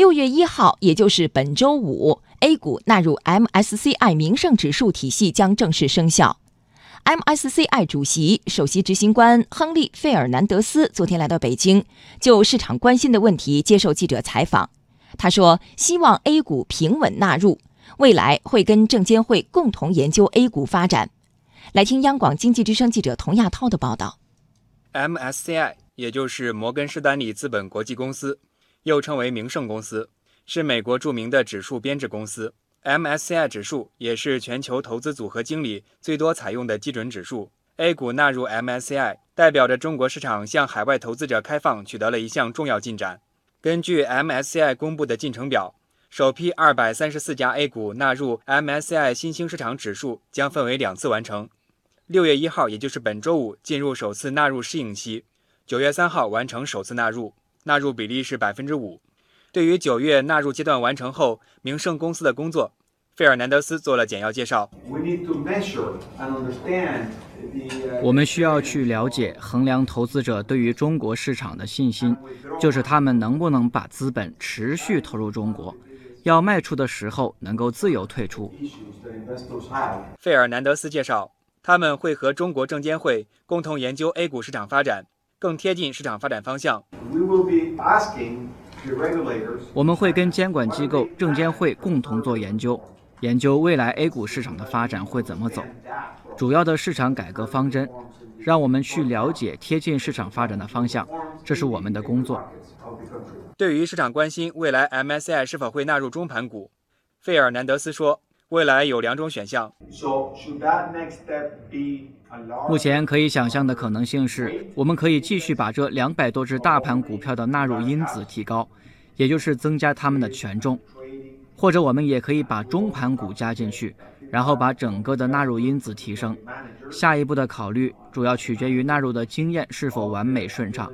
六月一号，也就是本周五，A 股纳入 MSCI 名胜指数体系将正式生效。MSCI 主席、首席执行官亨利·费尔南德斯昨天来到北京，就市场关心的问题接受记者采访。他说：“希望 A 股平稳纳入，未来会跟证监会共同研究 A 股发展。”来听央广经济之声记者童亚涛的报道。MSCI 也就是摩根士丹利资本国际公司，又称为名胜公司，是美国著名的指数编制公司。MSCI 指数也是全球投资组合经理最多采用的基准指数。A 股纳入 MSCI，代表着中国市场向海外投资者开放取得了一项重要进展。根据 MSCI 公布的进程表，首批二百三十四家 A 股纳入 MSCI 新兴市场指数将分为两次完成。六月一号，也就是本周五，进入首次纳入适应期；九月三号完成首次纳入，纳入比例是百分之五。对于九月纳入阶段完成后，名胜公司的工作，费尔南德斯做了简要介绍。我们需要去了解、衡量投资者对于中国市场的信心，就是他们能不能把资本持续投入中国，要卖出的时候能够自由退出。费尔南德斯介绍，他们会和中国证监会共同研究 A 股市场发展，更贴近市场发展方向。我们会跟监管机构、证监会共同做研究，研究未来 A 股市场的发展会怎么走，主要的市场改革方针，让我们去了解贴近市场发展的方向，这是我们的工作。对于市场关心未来 MSCI 是否会纳入中盘股，费尔南德斯说，未来有两种选项。目前可以想象的可能性是，我们可以继续把这两百多只大盘股票的纳入因子提高，也就是增加它们的权重；或者我们也可以把中盘股加进去，然后把整个的纳入因子提升。下一步的考虑主要取决于纳入的经验是否完美顺畅，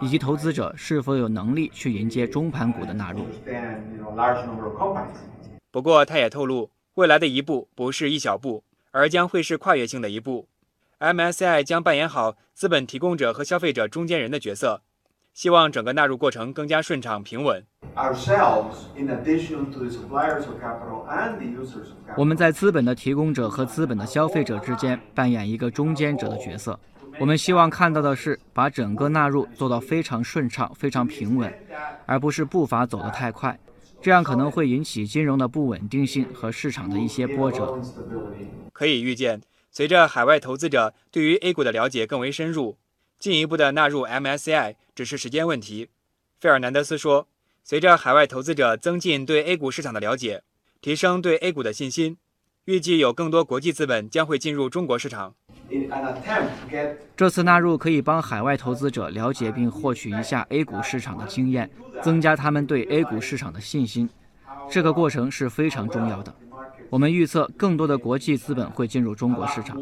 以及投资者是否有能力去迎接中盘股的纳入。不过，他也透露，未来的一步不是一小步，而将会是跨越性的一步。MSCI 将扮演好资本提供者和消费者中间人的角色，希望整个纳入过程更加顺畅平稳。我们在资本的提供者和资本的消费者之间扮演一个中间者的角色。我们希望看到的是把整个纳入做到非常顺畅、非常平稳，而不是步伐走得太快，这样可能会引起金融的不稳定性和市场的一些波折。可以预见。随着海外投资者对于 A 股的了解更为深入，进一步的纳入 MSCI 只是时间问题。费尔南德斯说：“随着海外投资者增进对 A 股市场的了解，提升对 A 股的信心，预计有更多国际资本将会进入中国市场。这次纳入可以帮海外投资者了解并获取一下 A 股市场的经验，增加他们对 A 股市场的信心。这个过程是非常重要的。”我们预测更多的国际资本会进入中国市场。